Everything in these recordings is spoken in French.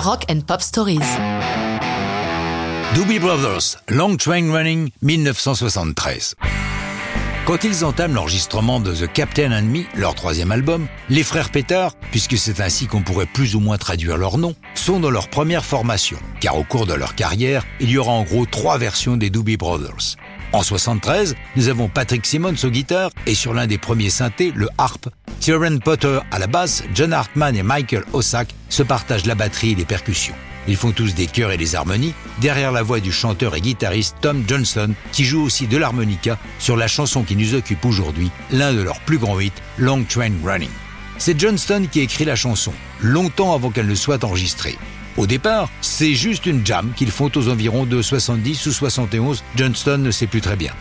Rock and Pop Stories. Doobie Brothers, Long Train Running, 1973. Quand ils entament l'enregistrement de The Captain and Me, leur troisième album, les frères Pétard, puisque c'est ainsi qu'on pourrait plus ou moins traduire leur nom, sont dans leur première formation, car au cours de leur carrière, il y aura en gros trois versions des Doobie Brothers. En 73, nous avons Patrick Simmons au guitare et sur l'un des premiers synthés, le harp, Tyrone Potter à la basse, John Hartman et Michael Ossack se partagent la batterie et les percussions. Ils font tous des chœurs et des harmonies, derrière la voix du chanteur et guitariste Tom Johnson, qui joue aussi de l'harmonica sur la chanson qui nous occupe aujourd'hui, l'un de leurs plus grands hits, Long Train Running. C'est Johnston qui écrit la chanson, longtemps avant qu'elle ne soit enregistrée. Au départ, c'est juste une jam qu'ils font aux environs de 70 ou 71, Johnston ne sait plus très bien.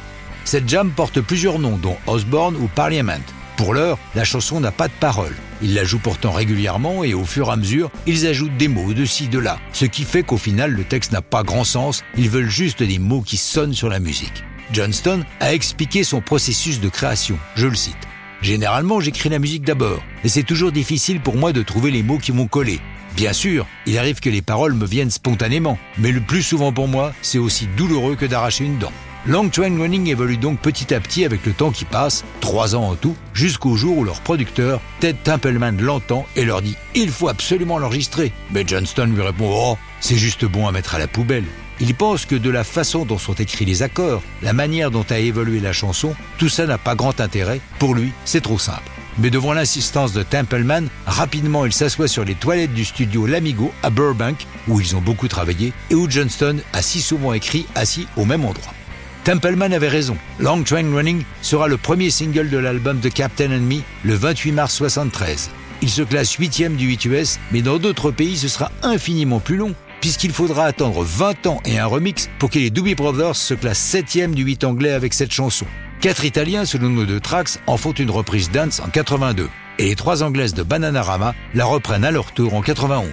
Cette jam porte plusieurs noms, dont Osborne ou Parliament. Pour l'heure, la chanson n'a pas de paroles. Ils la jouent pourtant régulièrement et au fur et à mesure, ils ajoutent des mots de ci, de là. Ce qui fait qu'au final, le texte n'a pas grand sens, ils veulent juste des mots qui sonnent sur la musique. Johnston a expliqué son processus de création, je le cite. Généralement, j'écris la musique d'abord, et c'est toujours difficile pour moi de trouver les mots qui vont coller. Bien sûr, il arrive que les paroles me viennent spontanément, mais le plus souvent pour moi, c'est aussi douloureux que d'arracher une dent. Long Train Running évolue donc petit à petit avec le temps qui passe, trois ans en tout, jusqu'au jour où leur producteur, Ted Templeman, l'entend et leur dit « Il faut absolument l'enregistrer ». Mais Johnston lui répond « Oh, c'est juste bon à mettre à la poubelle ». Il pense que de la façon dont sont écrits les accords, la manière dont a évolué la chanson, tout ça n'a pas grand intérêt. Pour lui, c'est trop simple. Mais devant l'insistance de Templeman, rapidement il s'assoit sur les toilettes du studio L'Amigo à Burbank, où ils ont beaucoup travaillé et où Johnston a si souvent écrit assis au même endroit. Templeman avait raison. Long Train Running sera le premier single de l'album The Captain and Me le 28 mars 73. Il se classe huitième du 8 US, mais dans d'autres pays ce sera infiniment plus long, puisqu'il faudra attendre 20 ans et un remix pour que les Doobie Brothers se classent septième du 8 anglais avec cette chanson. Quatre Italiens, selon nos deux tracks, en font une reprise dance en 82. Et les trois Anglaises de Bananarama la reprennent à leur tour en 91.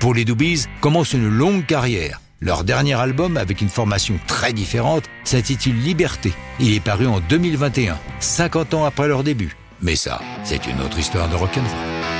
Pour les Doobies, commence une longue carrière. Leur dernier album, avec une formation très différente, s'intitule Liberté. Il est paru en 2021, 50 ans après leur début. Mais ça, c'est une autre histoire de rock'n'roll.